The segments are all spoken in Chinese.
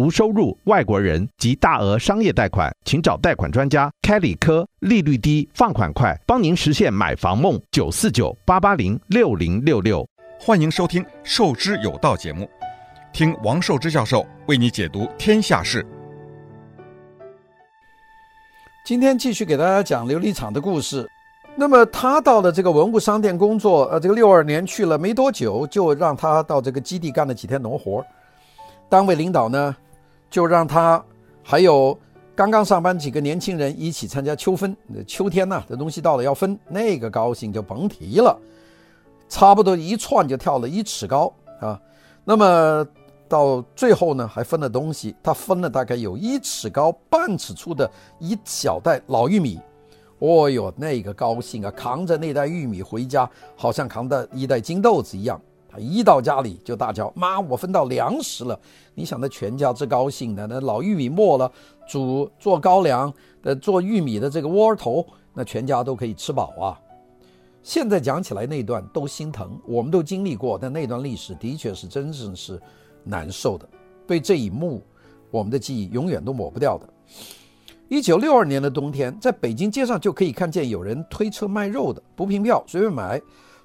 无收入、外国人及大额商业贷款，请找贷款专家开理科，利率低，放款快，帮您实现买房梦。九四九八八零六零六六，欢迎收听《授之有道》节目，听王寿之教授为你解读天下事。今天继续给大家讲琉璃厂的故事。那么他到了这个文物商店工作，呃，这个六二年去了没多久，就让他到这个基地干了几天农活。单位领导呢，就让他还有刚刚上班几个年轻人一起参加秋分。秋天呐，这东西到了要分，那个高兴就甭提了，差不多一窜就跳了一尺高啊。那么到最后呢，还分了东西，他分了大概有一尺高、半尺粗的一小袋老玉米。哦哟，那个高兴啊！扛着那袋玉米回家，好像扛着一袋金豆子一样。他一到家里就大叫：“妈，我分到粮食了！”你想，那全家之高兴的，那老玉米磨了，煮做高粱的，做玉米的这个窝头，那全家都可以吃饱啊！现在讲起来那段都心疼，我们都经历过，但那段历史的确是真正是难受的。对这一幕，我们的记忆永远都抹不掉的。一九六二年的冬天，在北京街上就可以看见有人推车卖肉的，不凭票随便买，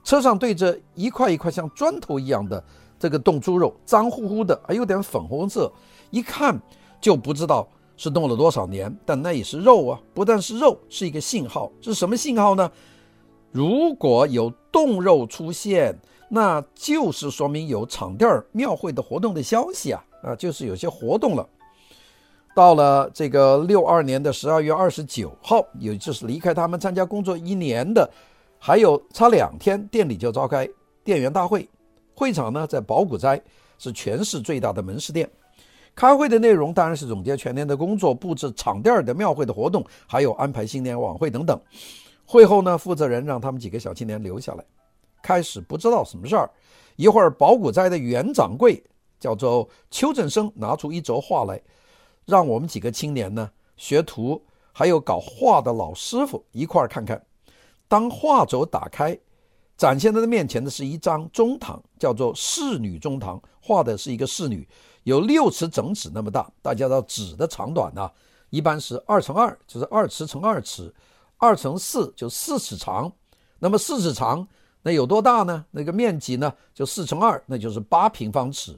车上对着一块一块像砖头一样的这个冻猪肉，脏乎乎的，还有点粉红色，一看就不知道是冻了多少年，但那也是肉啊，不但是肉，是一个信号，是什么信号呢？如果有冻肉出现，那就是说明有场地儿庙会的活动的消息啊，啊，就是有些活动了。到了这个六二年的十二月二十九号，也就是离开他们参加工作一年的，还有差两天，店里就召开店员大会。会场呢在宝古斋，是全市最大的门市店。开会的内容当然是总结全年的工作，布置场地的庙会的活动，还有安排新年晚会等等。会后呢，负责人让他们几个小青年留下来。开始不知道什么事儿，一会儿宝古斋的原掌柜叫做邱振生，拿出一轴画来。让我们几个青年呢，学徒还有搞画的老师傅一块儿看看。当画轴打开，展现在他面前的是一张中堂，叫做仕女中堂，画的是一个仕女，有六尺整纸那么大。大家知道纸的长短呢、一般是二乘二，就是二尺乘二尺，二乘四就四尺长。那么四尺长，那有多大呢？那个面积呢，就四乘二，那就是八平方尺。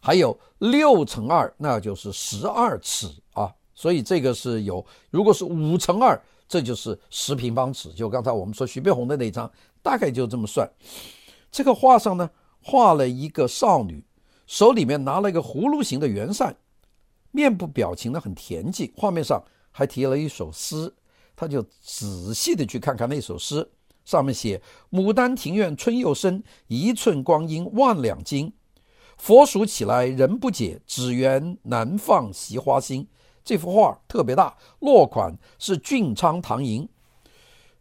还有六乘二，那就是十二尺啊，所以这个是有。如果是五乘二，这就是十平方尺。就刚才我们说徐悲鸿的那张，大概就这么算。这个画上呢，画了一个少女，手里面拿了一个葫芦形的圆扇，面部表情呢很恬静。画面上还提了一首诗，他就仔细的去看看那首诗，上面写：“牡丹庭院春又生，一寸光阴万两金。”佛数起来人不解，只缘难放惜花心。这幅画特别大，落款是俊昌唐寅。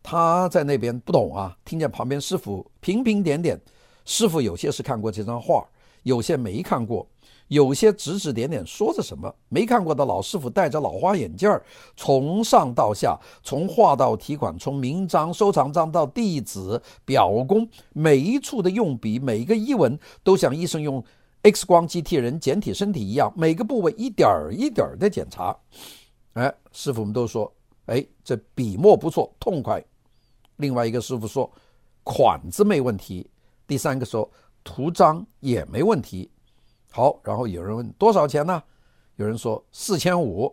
他在那边不懂啊，听见旁边师傅频频点点。师傅有些是看过这张画，有些没看过，有些指指点点说着什么。没看过的老师傅戴着老花眼镜儿，从上到下，从画到题款，从名章、收藏章到弟子、表功，每一处的用笔，每一个译文，都像医生用。X 光机替人检体身体一样，每个部位一点儿一点儿的检查。哎，师傅们都说，哎，这笔墨不错，痛快。另外一个师傅说，款子没问题。第三个说，图章也没问题。好，然后有人问多少钱呢？有人说四千五。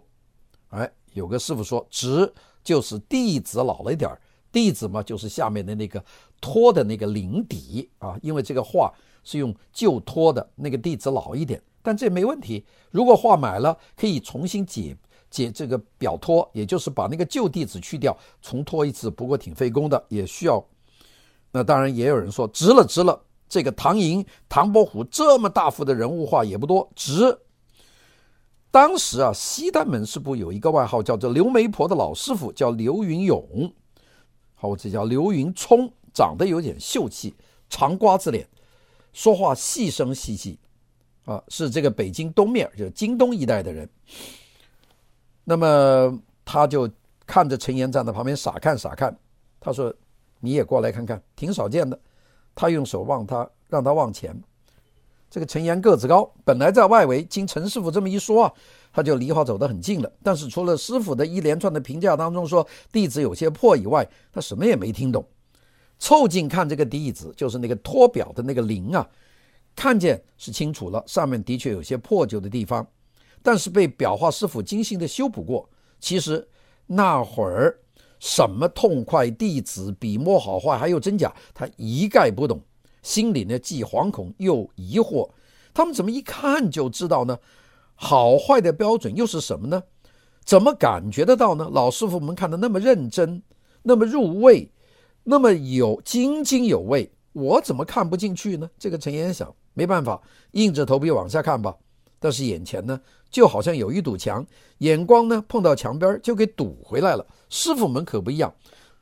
哎，有个师傅说，值就是弟子老了一点儿，弟子嘛就是下面的那个托的那个领底啊，因为这个画。是用旧托的那个地子老一点，但这没问题。如果画买了，可以重新解解这个表托，也就是把那个旧地子去掉，重托一次。不过挺费工的，也需要。那当然也有人说值了，值了。这个唐寅、唐伯虎这么大幅的人物画也不多，值。当时啊，西单门市部有一个外号叫做“刘媒婆”的老师傅，叫刘云勇，好，我这叫刘云聪，长得有点秀气，长瓜子脸。说话细声细细，啊，是这个北京东面，就是京东一带的人。那么他就看着陈岩站在旁边傻看傻看。他说：“你也过来看看，挺少见的。”他用手望他，让他往前。这个陈岩个子高，本来在外围，经陈师傅这么一说啊，他就离话走得很近了。但是除了师傅的一连串的评价当中说弟子有些破以外，他什么也没听懂。凑近看这个弟子，就是那个托表的那个铃啊，看见是清楚了，上面的确有些破旧的地方，但是被裱画师傅精心的修补过。其实那会儿什么痛快弟子笔墨好坏还有真假，他一概不懂。心里呢既惶恐又疑惑，他们怎么一看就知道呢？好坏的标准又是什么呢？怎么感觉得到呢？老师傅们看得那么认真，那么入味，那么有津津有味，我怎么看不进去呢？这个陈岩想，没办法，硬着头皮往下看吧。但是眼前呢，就好像有一堵墙，眼光呢碰到墙边就给堵回来了。师傅们可不一样。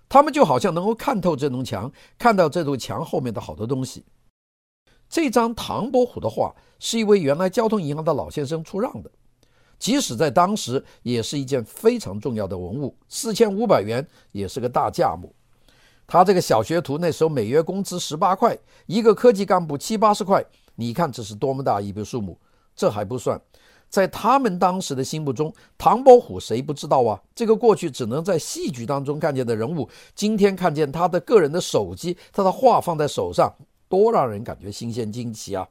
他们就好像能够看透这栋墙，看到这堵墙后面的好多东西。这张唐伯虎的画是一位原来交通银行的老先生出让的，即使在当时也是一件非常重要的文物，四千五百元也是个大价目。他这个小学徒那时候每月工资十八块，一个科技干部七八十块，你看这是多么大一笔数目？这还不算。在他们当时的心目中，唐伯虎谁不知道啊？这个过去只能在戏剧当中看见的人物，今天看见他的个人的手机，他的画放在手上，多让人感觉新鲜惊奇啊！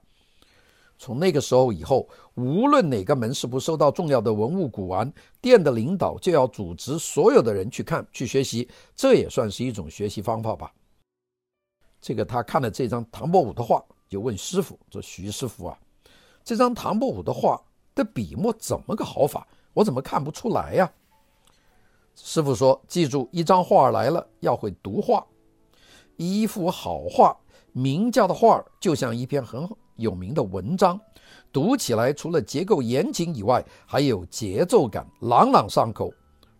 从那个时候以后，无论哪个门市部收到重要的文物古玩，店的领导就要组织所有的人去看去学习，这也算是一种学习方法吧。这个他看了这张唐伯虎的画，就问师傅：“这徐师傅啊，这张唐伯虎的画。”的笔墨怎么个好法？我怎么看不出来呀？师傅说：“记住，一张画来了，要会读画。一幅好画，名家的画就像一篇很好有名的文章，读起来除了结构严谨以外，还有节奏感，朗朗上口。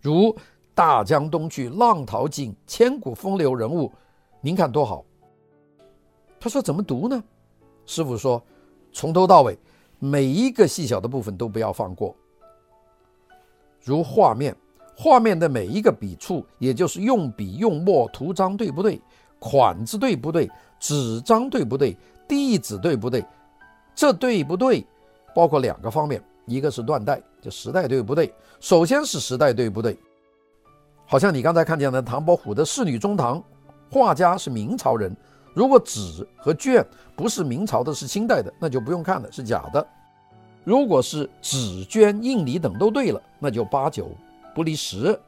如‘大江东去，浪淘尽，千古风流人物’，您看多好。”他说：“怎么读呢？”师傅说：“从头到尾。”每一个细小的部分都不要放过，如画面，画面的每一个笔触，也就是用笔用墨图章对不对，款子对不对，纸张对不对，弟子对不对，这对不对，包括两个方面，一个是断代，就时代对不对？首先是时代对不对？好像你刚才看见的唐伯虎的仕女中堂，画家是明朝人。如果纸和绢不是明朝的，是清代的，那就不用看了，是假的。如果是纸绢印泥等都对了，那就八九不离十。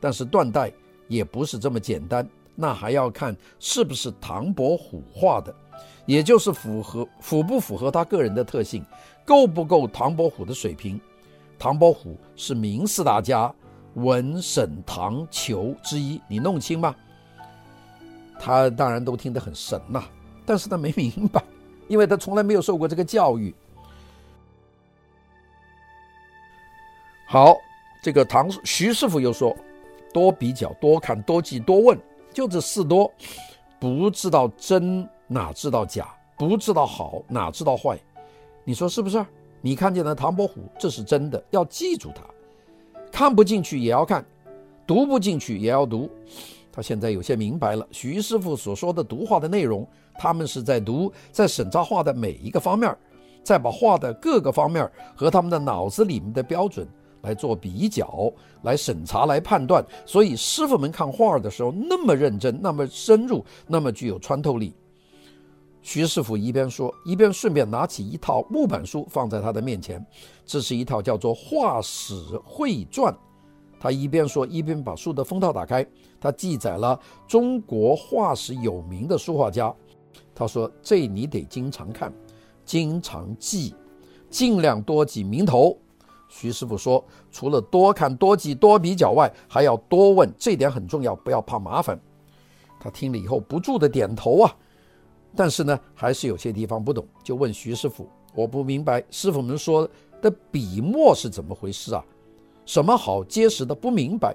但是断代也不是这么简单，那还要看是不是唐伯虎画的，也就是符合符不符合他个人的特性，够不够唐伯虎的水平。唐伯虎是明四大家文沈唐裘之一，你弄清吗？他当然都听得很神呐、但是他没明白，因为他从来没有受过这个教育。好，这个唐徐师傅又说：多比较，多看，多记，多问，就这四多，不知道真哪知道假，不知道好哪知道坏，你说是不是？你看见了唐伯虎，这是真的，要记住他，看不进去也要看，读不进去也要读。他现在有些明白了，徐师傅所说的读画的内容，他们是在读，在审查画的每一个方面，再把画的各个方面和他们的脑子里面的标准来做比较，来审查，来判断。所以师傅们看画的时候那么认真，那么深入，那么具有穿透力。徐师傅一边说，一边顺便拿起一套木板书放在他的面前，这是一套叫做《画史汇传》。他一边说，一边把书的封套打开。他记载了中国画史有名的书画家。他说：“这你得经常看，经常记，尽量多记名头。”徐师傅说：“除了多看、多记、多比较外，还要多问，这点很重要，不要怕麻烦。”他听了以后不住的点头啊，但是呢，还是有些地方不懂，就问徐师傅：“我不明白，师傅们说的笔墨是怎么回事啊？”什么好结实的？不明白。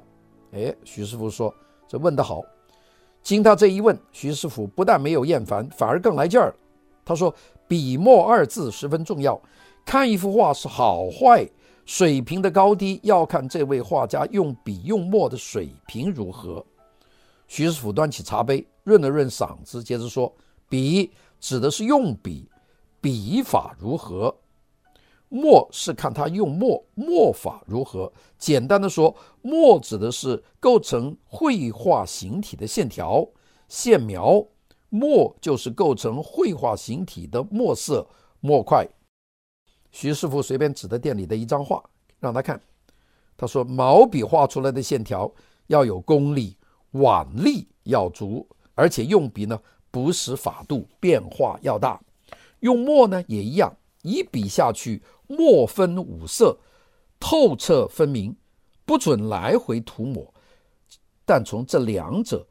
哎，徐师傅说：“这问得好。”经他这一问，徐师傅不但没有厌烦，反而更来劲儿。他说：“笔墨二字十分重要，看一幅画是好坏，水平的高低要看这位画家用笔用墨的水平如何。”徐师傅端起茶杯，润了润嗓子，接着说：“笔指的是用笔，笔法如何。墨是看他用墨，墨法如何。简单的说，墨指的是构成绘画形体的线条、线描，墨就是构成绘画形体的墨色、墨块。徐师傅随便指的店里的一张画，让他看。他说：“毛笔画出来的线条要有功力，腕力要足，而且用笔呢不是法度，变化要大。用墨呢也一样，一笔下去。”墨分五色，透彻分明，不准来回涂抹。但从这两者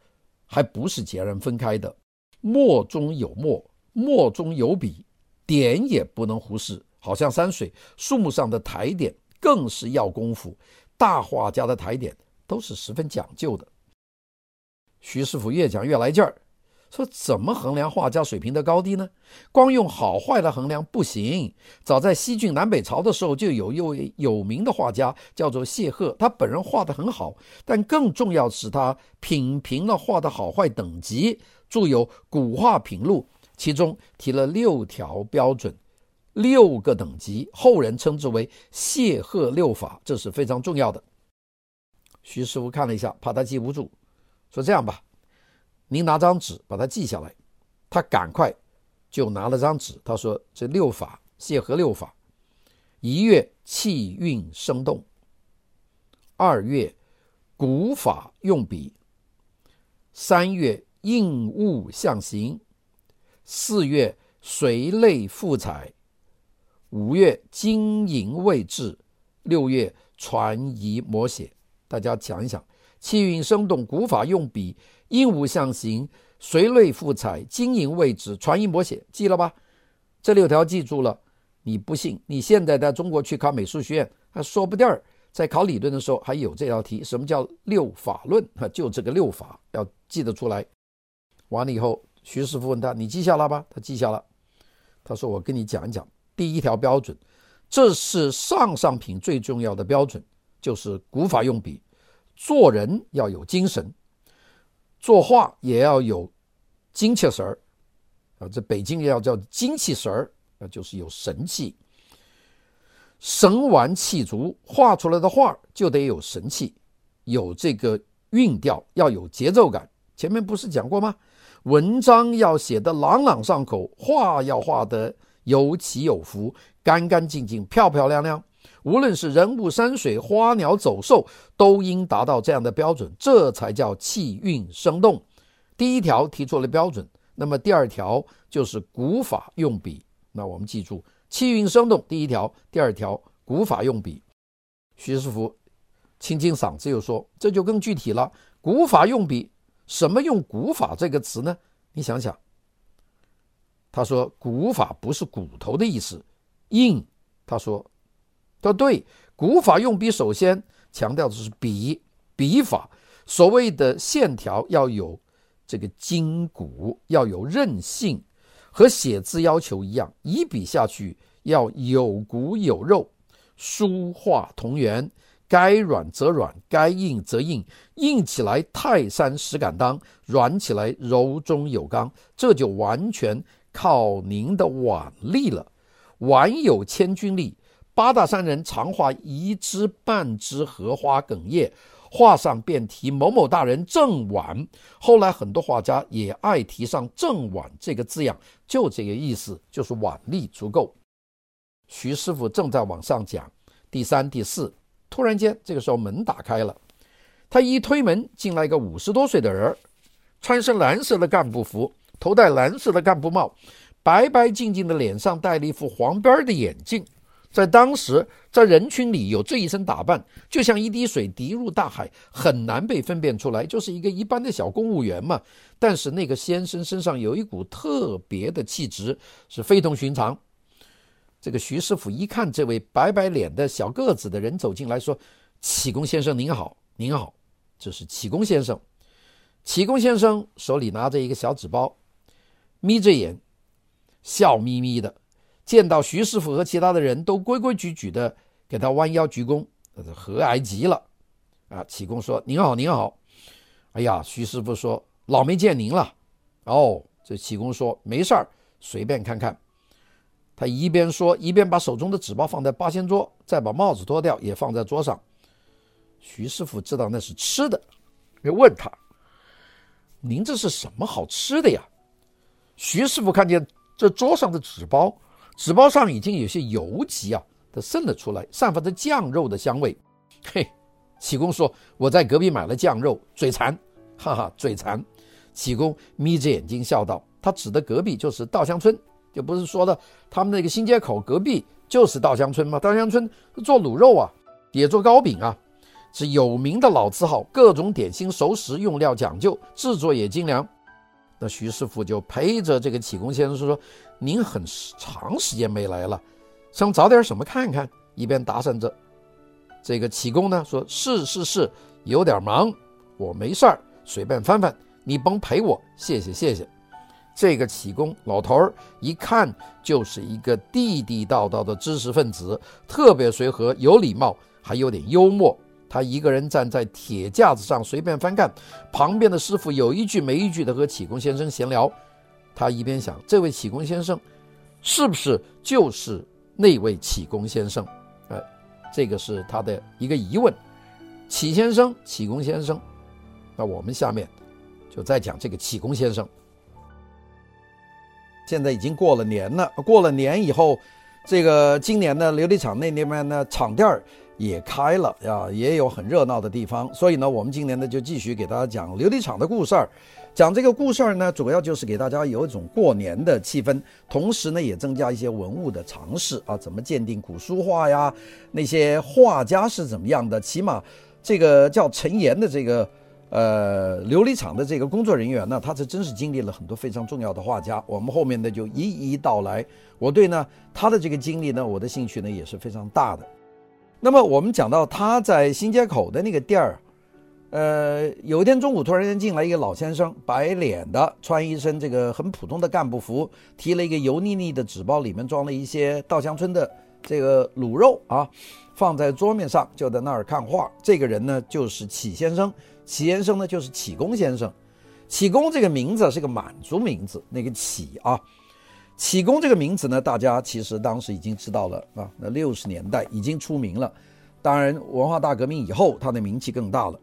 还不是截然分开的。墨中有墨，墨中有笔，点也不能忽视。好像山水、树木上的台点，更是要功夫。大画家的台点都是十分讲究的。徐师傅越讲越来劲儿。说怎么衡量画家水平的高低呢？光用好坏来衡量不行。早在西晋南北朝的时候，就有一位有名的画家叫做谢赫，他本人画得很好，但更重要是他品评了画的好坏等级，著有《古画品录》，其中提了六条标准，六个等级，后人称之为谢赫六法，这是非常重要的。徐师傅看了一下，怕他记不住，说这样吧。您拿张纸把它记下来，他赶快就拿了张纸。他说：“这六法，谢和六法，一月气韵生动，二月古法用笔，三月应物象形，四月随类赋彩，五月经营位置，六月传遗摹写。”大家想一想，气韵生动，古法用笔。应物象形，随类赋彩，经营位置，传音摹写，记了吧？这六条记住了，你不信？你现在在中国去考美术学院，还说不定儿在考理论的时候还有这道题。什么叫六法论？哈，就这个六法要记得出来。完了以后，徐师傅问他：“你记下了吧？”他记下了。他说：“我跟你讲一讲，第一条标准，这是上上品最重要的标准，就是古法用笔，做人要有精神。”作画也要有精气神儿啊，这北京也要叫精气神儿，那就是有神气，神完气足，画出来的画就得有神气，有这个韵调，要有节奏感。前面不是讲过吗？文章要写得朗朗上口，画要画得有起有伏，干干净净，漂漂亮亮。无论是人物、山水、花鸟、走兽，都应达到这样的标准，这才叫气韵生动。第一条提出了标准，那么第二条就是古法用笔。那我们记住，气韵生动，第一条；第二条，古法用笔。徐师傅清清嗓子又说：“这就更具体了。古法用笔，什么用古法这个词呢？你想想。”他说：“古法不是骨头的意思，硬。”他说。说对，古法用笔首先强调的是笔笔法，所谓的线条要有这个筋骨，要有韧性，和写字要求一样，一笔下去要有骨有肉，书画同源，该软则软，该硬则硬，硬起来泰山石敢当，软起来柔中有刚，这就完全靠您的腕力了，腕有千钧力。八大山人常画一枝半枝荷花梗叶，画上便题某某大人正腕。后来很多画家也爱提上正腕这个字样，就这个意思，就是腕力足够。徐师傅正在往上讲第三、第四，突然间这个时候门打开了，他一推门进来一个五十多岁的人，穿身蓝色的干部服，头戴蓝色的干部帽，白白净净的脸上戴了一副黄边的眼镜。在当时，在人群里有这一身打扮，就像一滴水滴入大海，很难被分辨出来，就是一个一般的小公务员嘛。但是那个先生身上有一股特别的气质，是非同寻常。这个徐师傅一看这位白白脸的小个子的人走进来，说：“启功先生您好，您好，这是启功先生。”启功先生手里拿着一个小纸包，眯着眼，笑眯眯的。见到徐师傅和其他的人都规规矩矩的给他弯腰鞠躬，和蔼极了。啊，启功说：“您好，您好。”哎呀，徐师傅说：“老没见您了。”哦，这启功说：“没事儿，随便看看。”他一边说，一边把手中的纸包放在八仙桌，再把帽子脱掉，也放在桌上。徐师傅知道那是吃的，就问他：“您这是什么好吃的呀？”徐师傅看见这桌上的纸包，纸包上已经有些油迹啊，它渗了出来，散发着酱肉的香味。嘿，启功说：“我在隔壁买了酱肉，嘴馋，哈哈，嘴馋。”启功眯着眼睛笑道：“他指的隔壁就是稻香村，就不是说的他们那个新街口隔壁就是稻香村吗？稻香村做卤肉啊，也做糕饼啊。”是有名的老字号，各种点心熟食用料讲究，制作也精良。那徐师傅就陪着这个启功先生说：“您很长时间没来了，想找点什么看看？”一边打算着。这个启功呢说：“是是是，有点忙，我没事儿，随便翻翻，你甭陪我，谢谢谢谢。”这个启功老头儿一看就是一个地地道道的知识分子，特别随和，有礼貌，还有点幽默。他一个人站在铁架子上随便翻看，旁边的师傅有一句没一句的和启功先生闲聊。他一边想，这位启功先生是不是就是那位启功先生？呃，这个是他的一个疑问。启先生，启功先生，那我们下面就再讲这个启功先生。现在已经过了年了，过了年以后，这个今年的琉璃厂那那边呢，厂店儿。也开了呀，也有很热闹的地方，所以呢，我们今年呢就继续给大家讲琉璃厂的故事儿。讲这个故事呢，主要就是给大家有一种过年的气氛，同时呢也增加一些文物的常识啊，怎么鉴定古书画呀？那些画家是怎么样的？起码这个叫陈岩的这个呃琉璃厂的这个工作人员呢，他是真是经历了很多非常重要的画家。我们后面呢就一一道来。我对呢他的这个经历呢，我的兴趣呢也是非常大的。那么我们讲到他在新街口的那个店儿，呃，有一天中午突然间进来一个老先生，白脸的，穿一身这个很普通的干部服，提了一个油腻腻的纸包，里面装了一些稻香村的这个卤肉啊，放在桌面上，就在那儿看画。这个人呢就是启先生，启先生呢就是启功先生。启功这个名字是个满族名字，那个启啊。启功这个名字呢，大家其实当时已经知道了啊。那六十年代已经出名了，当然文化大革命以后，他的名气更大了。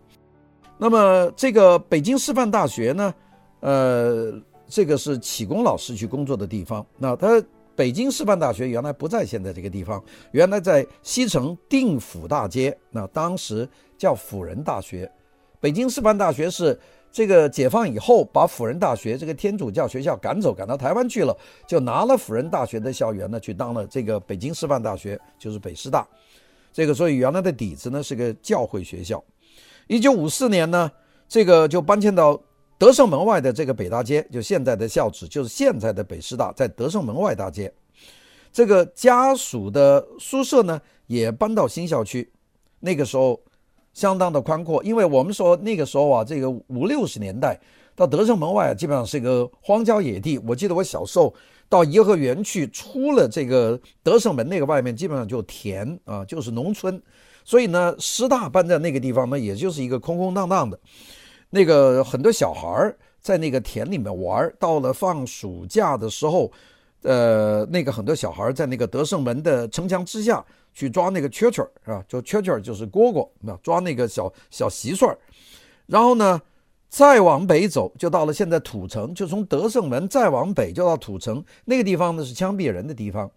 那么这个北京师范大学呢，呃，这个是启功老师去工作的地方。那他北京师范大学原来不在现在这个地方，原来在西城定府大街，那当时叫辅仁大学。北京师范大学是。这个解放以后，把辅仁大学这个天主教学校赶走，赶到台湾去了，就拿了辅仁大学的校园呢，去当了这个北京师范大学，就是北师大。这个所以原来的底子呢是个教会学校。一九五四年呢，这个就搬迁到德胜门外的这个北大街，就现在的校址就是现在的北师大，在德胜门外大街。这个家属的宿舍呢也搬到新校区，那个时候。相当的宽阔，因为我们说那个时候啊，这个五六十年代到德胜门外，基本上是一个荒郊野地。我记得我小时候到颐和园去，出了这个德胜门那个外面，基本上就田啊，就是农村。所以呢，师大搬在那个地方呢，也就是一个空空荡荡的。那个很多小孩在那个田里面玩，到了放暑假的时候，呃，那个很多小孩在那个德胜门的城墙之下。去抓那个蛐蛐儿啊，就蛐蛐儿就是蝈蝈，那抓那个小小蟋蟀，然后呢，再往北走就到了现在土城，就从德胜门再往北就到土城那个地方呢，是枪毙人的地方。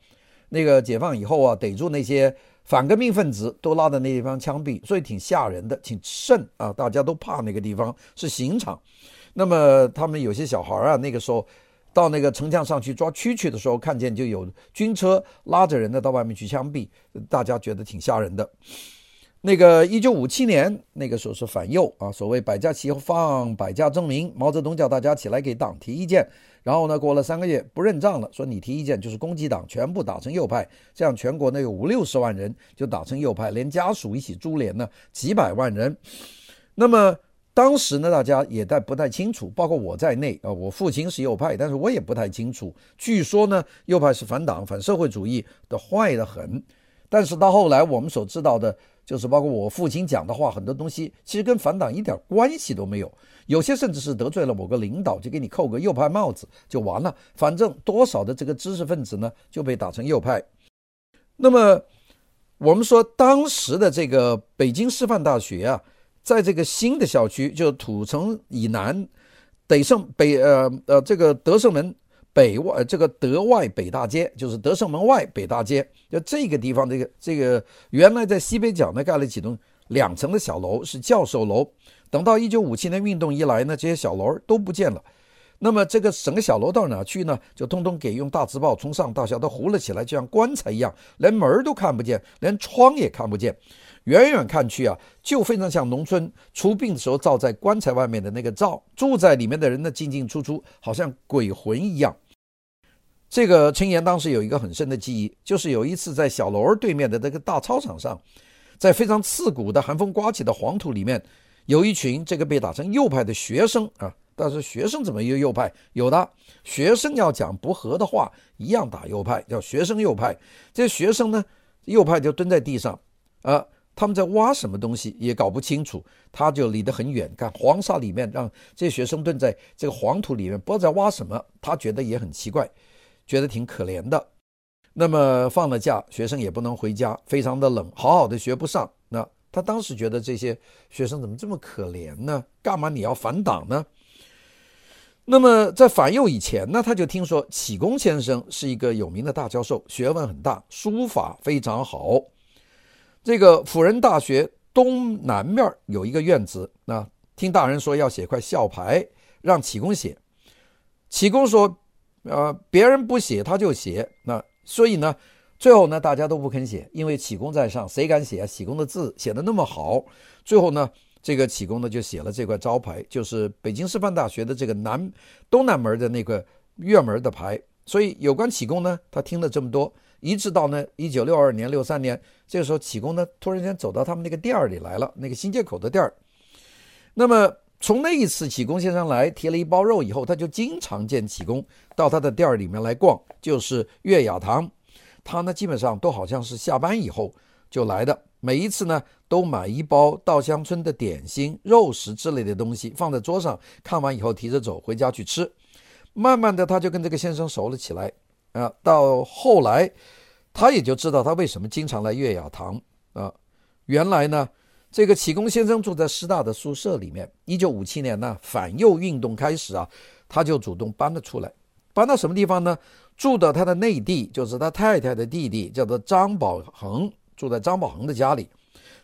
那个解放以后啊，逮住那些反革命分子都拉到那地方枪毙，所以挺吓人的，挺瘆啊，大家都怕那个地方是刑场。那么他们有些小孩啊，那个时候。到那个城墙上去抓蛐蛐的时候，看见就有军车拉着人呢到外面去枪毙，大家觉得挺吓人的。那个一九五七年那个时候是反右啊，所谓百家齐放，百家争鸣。毛泽东叫大家起来给党提意见，然后呢过了三个月不认账了，说你提意见就是攻击党，全部打成右派。这样全国呢有五六十万人就打成右派，连家属一起株连呢几百万人。那么。当时呢，大家也带不太清楚，包括我在内啊。我父亲是右派，但是我也不太清楚。据说呢，右派是反党、反社会主义的，坏得很。但是到后来，我们所知道的，就是包括我父亲讲的话，很多东西其实跟反党一点关系都没有，有些甚至是得罪了某个领导，就给你扣个右派帽子就完了。反正多少的这个知识分子呢就被打成右派。那么我们说当时的这个北京师范大学啊，在这个新的校区，就土城以南，德胜北呃呃这个德胜门。北外这个德外北大街就是德胜门外北大街，就这个地方，这个这个原来在西北角呢盖了几栋两层的小楼，是教授楼。等到一九五七年运动一来呢，这些小楼都不见了。那么这个整个小楼到哪去呢？就通通给用大字报从上到下都糊了起来，就像棺材一样，连门都看不见，连窗也看不见。远远看去啊，就非常像农村出殡的时候罩在棺材外面的那个罩。住在里面的人呢，进进出出，好像鬼魂一样。这个陈岩当时有一个很深的记忆，就是有一次在小楼对面的那个大操场上，在非常刺骨的寒风刮起的黄土里面，有一群这个被打成右派的学生啊。但是学生怎么又右派？有的学生要讲不合的话，一样打右派，叫学生右派。这学生呢，右派就蹲在地上，啊，他们在挖什么东西也搞不清楚，他就离得很远，看黄沙里面，让这些学生蹲在这个黄土里面，不知道在挖什么，他觉得也很奇怪。觉得挺可怜的，那么放了假，学生也不能回家，非常的冷，好好的学不上。那他当时觉得这些学生怎么这么可怜呢？干嘛你要反党呢？那么在反右以前呢，他就听说启功先生是一个有名的大教授，学问很大，书法非常好。这个辅仁大学东南面有一个院子，那听大人说要写块校牌，让启功写。启功说。呃，别人不写他就写，那所以呢，最后呢，大家都不肯写，因为启功在上，谁敢写啊？启功的字写得那么好，最后呢，这个启功呢就写了这块招牌，就是北京师范大学的这个南东南门的那个院门的牌。所以有关启功呢，他听了这么多，一直到呢一九六二年、六三年，这个时候启功呢突然间走到他们那个店儿里来了，那个新街口的店儿，那么。从那一次启功先生来提了一包肉以后，他就经常见启功到他的店儿里面来逛，就是月雅堂。他呢基本上都好像是下班以后就来的，每一次呢都买一包稻香村的点心、肉食之类的东西放在桌上，看完以后提着走回家去吃。慢慢的他就跟这个先生熟了起来啊，到后来他也就知道他为什么经常来月雅堂啊，原来呢。这个启功先生住在师大的宿舍里面。一九五七年呢，反右运动开始啊，他就主动搬了出来，搬到什么地方呢？住到他的内弟，就是他太太的弟弟，叫做张宝恒，住在张宝恒的家里。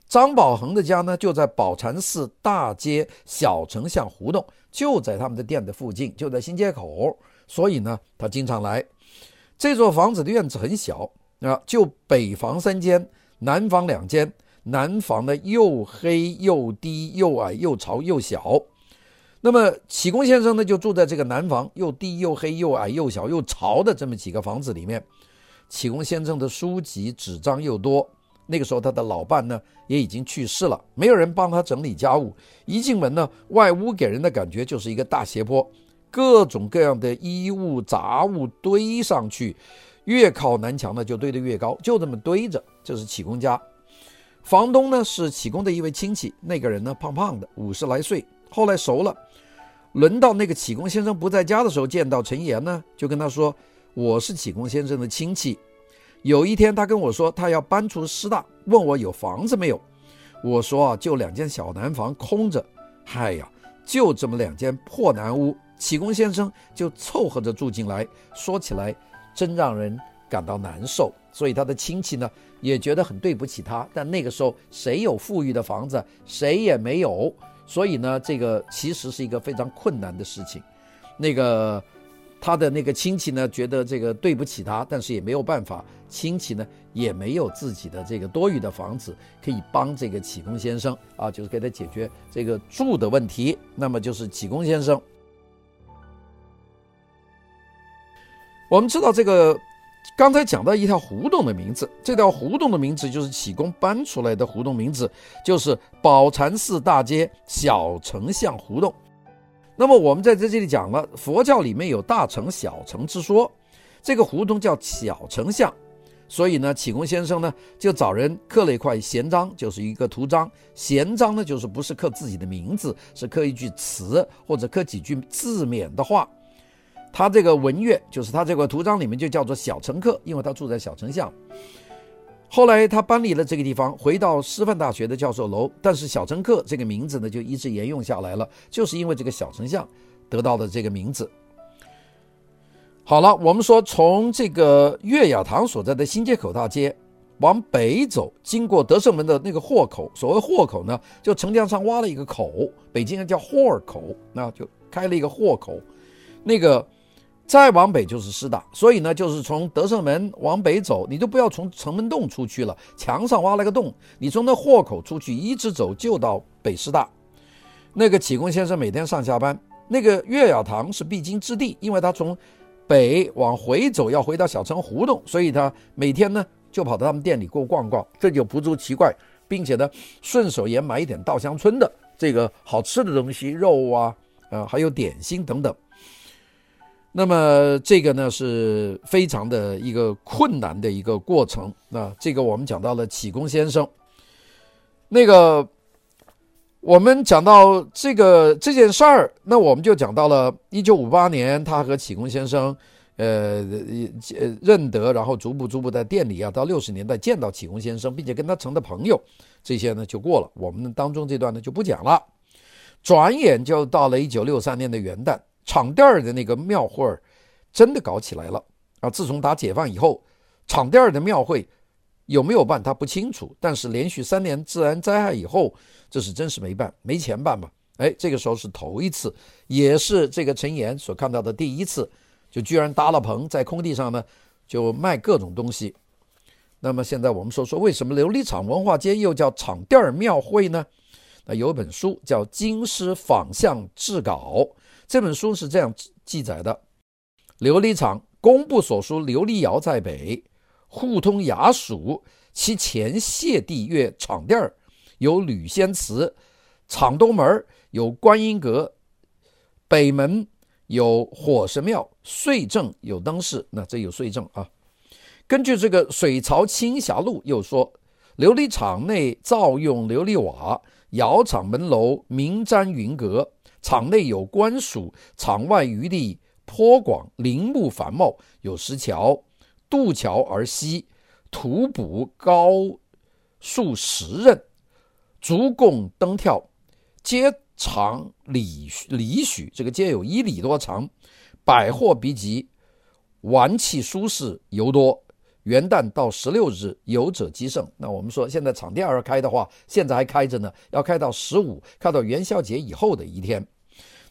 张宝恒的家呢，就在宝禅寺大街小丞相胡同，就在他们的店的附近，就在新街口。所以呢，他经常来。这座房子的院子很小啊，就北房三间，南房两间。南房呢，又黑又低又矮又潮又小，那么启功先生呢就住在这个南房，又低又黑又矮又小又潮的这么几个房子里面。启功先生的书籍纸张又多，那个时候他的老伴呢也已经去世了，没有人帮他整理家务。一进门呢，外屋给人的感觉就是一个大斜坡，各种各样的衣物杂物堆上去，越靠南墙呢就堆得越高，就这么堆着，这是启功家。房东呢是启功的一位亲戚，那个人呢胖胖的，五十来岁。后来熟了，轮到那个启功先生不在家的时候，见到陈岩呢，就跟他说：“我是启功先生的亲戚。有一天他跟我说，他要搬出师大，问我有房子没有。我说啊，就两间小南房空着。嗨呀，就这么两间破南屋，启功先生就凑合着住进来。说起来，真让人感到难受。所以他的亲戚呢。”也觉得很对不起他，但那个时候谁有富裕的房子，谁也没有，所以呢，这个其实是一个非常困难的事情。那个他的那个亲戚呢，觉得这个对不起他，但是也没有办法，亲戚呢也没有自己的这个多余的房子可以帮这个启功先生啊，就是给他解决这个住的问题。那么就是启功先生，我们知道这个。刚才讲到一条胡同的名字，这条胡同的名字就是启功搬出来的胡同名字，就是宝禅寺大街小丞相胡同。那么我们在在这里讲了，佛教里面有大乘小乘之说，这个胡同叫小丞相，所以呢，启功先生呢就找人刻了一块闲章，就是一个图章。闲章呢就是不是刻自己的名字，是刻一句词或者刻几句自勉的话。他这个文乐就是他这个图章里面就叫做小乘客，因为他住在小城巷。后来他搬离了这个地方，回到师范大学的教授楼，但是小乘客这个名字呢就一直沿用下来了，就是因为这个小乘巷得到的这个名字。好了，我们说从这个月雅堂所在的新街口大街往北走，经过德胜门的那个豁口，所谓豁口呢，就城墙上挖了一个口，北京人叫豁口，那就开了一个豁口。那个再往北就是师大，所以呢，就是从德胜门往北走，你就不要从城门洞出去了，墙上挖了个洞，你从那豁口出去，一直走就到北师大。那个启功先生每天上下班，那个月雅堂是必经之地，因为他从北往回走要回到小城胡同，所以他每天呢就跑到他们店里过逛逛，这就不足奇怪，并且呢顺手也买一点稻香村的这个好吃的东西，肉啊，啊、呃、还有点心等等。那么这个呢是非常的一个困难的一个过程。那这个我们讲到了启功先生，那个。我们讲到这个这件事儿，那我们就讲到了一九五八年，他和启功先生，呃，认得，然后逐步逐步在店里啊，到六十年代见到启功先生，并且跟他成了朋友，这些呢就过了。我们当中这段呢就不讲了。转眼就到了一九六三年的元旦，场店的那个庙会真的搞起来了啊！自从打解放以后，场店的庙会。有没有办他不清楚，但是连续三年自然灾害以后，这是真是没办，没钱办嘛。哎，这个时候是头一次，也是这个陈岩所看到的第一次，就居然搭了棚在空地上呢，就卖各种东西。那么现在我们说说为什么琉璃厂文化街又叫场店庙会呢？那有本书叫《京师坊巷志稿》，这本书是这样记载的：琉璃厂工部所书琉璃窑在北。互通衙署，其前谢地曰场店儿，有吕仙祠；厂东门有观音阁，北门有火神庙，税正有灯饰。那这有税正啊。根据这个《水槽清霞录》又说，琉璃厂内造用琉璃瓦，窑厂门楼明瞻云阁，场内有官署，场外余地颇广，林木繁茂，有石桥。渡桥而西，土补高数十仞，足供灯跳，皆长里里许，这个皆有一里多长，百货逼集，玩器舒适尤多。元旦到十六日，游者极盛。那我们说，现在场店要开的话，现在还开着呢，要开到十五，开到元宵节以后的一天。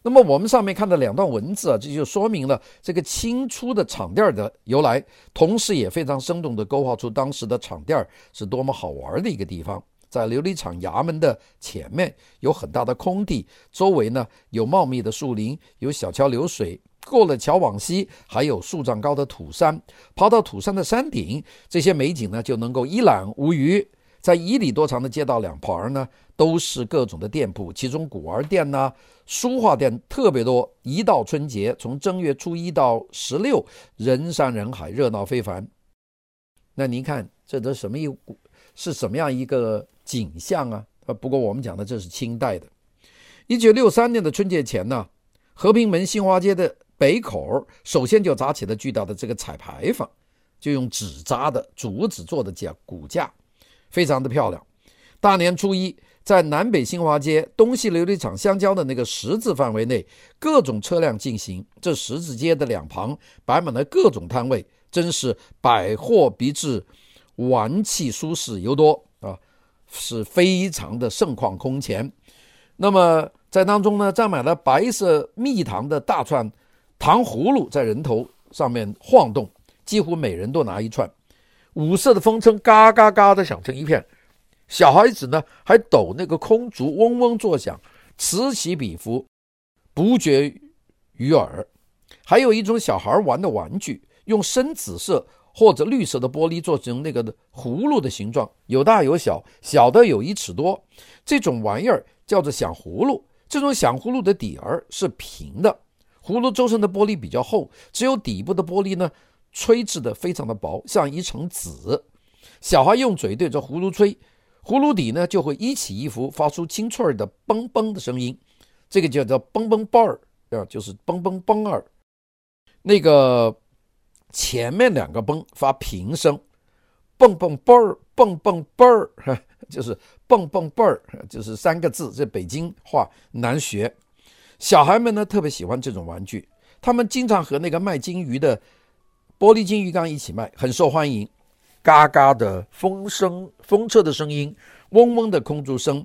那么我们上面看的两段文字啊，这就说明了这个清初的场店的由来，同时也非常生动地勾画出当时的场店是多么好玩的一个地方。在琉璃厂衙门的前面有很大的空地，周围呢有茂密的树林，有小桥流水。过了桥往西，还有数丈高的土山。爬到土山的山顶，这些美景呢就能够一览无余。在一里多长的街道两旁呢，都是各种的店铺，其中古玩店呐、书画店特别多。一到春节，从正月初一到十六，人山人海，热闹非凡。那您看，这都什么一是什么样一个景象啊？呃，不过我们讲的这是清代的。一九六三年的春节前呢，和平门新华街的北口，首先就砸起了巨大的这个彩牌坊，就用纸扎的竹子做的架骨架。非常的漂亮。大年初一，在南北新华街东西琉璃厂相交的那个十字范围内，各种车辆进行。这十字街的两旁摆满了各种摊位，真是百货逼至，玩器舒适尤多啊，是非常的盛况空前。那么在当中呢，站满了白色蜜糖的大串糖葫芦，在人头上面晃动，几乎每人都拿一串。五色的风筝嘎嘎嘎的响成一片，小孩子呢还抖那个空竹，嗡嗡作响，此起彼伏，不绝于耳。还有一种小孩玩的玩具，用深紫色或者绿色的玻璃做成那个葫芦的形状，有大有小，小的有一尺多。这种玩意儿叫做响葫芦。这种响葫芦的底儿是平的，葫芦周身的玻璃比较厚，只有底部的玻璃呢。吹制的非常的薄，像一层纸。小孩用嘴对着葫芦吹，葫芦底呢就会一起一伏，发出清脆的嘣嘣的声音，这个叫做嘣嘣嘣儿啊，就是嘣嘣嘣儿。那个前面两个嘣发平声，嘣嘣嘣儿，嘣嘣嘣儿，就是嘣嘣嘣儿，就是三个字，这北京话难学。小孩们呢特别喜欢这种玩具，他们经常和那个卖金鱼的玻璃金鱼缸一起卖，很受欢迎。嘎嘎的风声，风车的声音，嗡嗡的空竹声，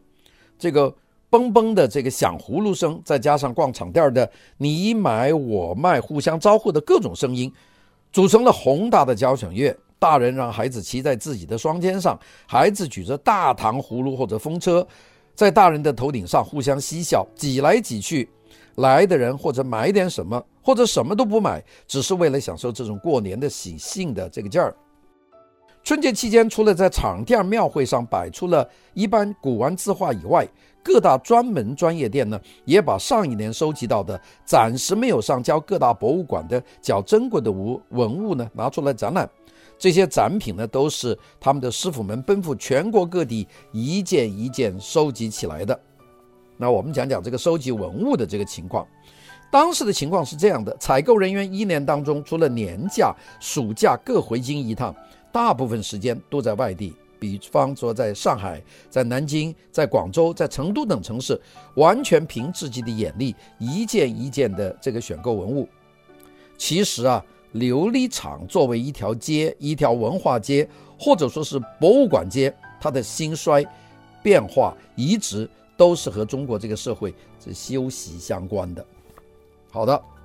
这个嘣嘣的这个响葫芦声，再加上逛场店的你买我卖、互相招呼的各种声音，组成了宏大的交响乐。大人让孩子骑在自己的双肩上，孩子举着大糖葫芦或者风车，在大人的头顶上互相嬉笑，挤来挤去。来的人或者买点什么，或者什么都不买，只是为了享受这种过年的喜庆的这个劲儿。春节期间，除了在场店庙会上摆出了一般古玩字画以外，各大专门专业店呢，也把上一年收集到的暂时没有上交各大博物馆的较珍贵的文物呢，拿出来展览。这些展品呢，都是他们的师傅们奔赴全国各地一件一件收集起来的。那我们讲讲这个收集文物的这个情况。当时的情况是这样的：采购人员一年当中，除了年假、暑假各回京一趟。大部分时间都在外地，比方说在上海、在南京、在广州、在成都等城市，完全凭自己的眼力，一件一件的这个选购文物。其实啊，琉璃厂作为一条街、一条文化街，或者说是博物馆街，它的兴衰、变化一直都是和中国这个社会是息息相关的。好的。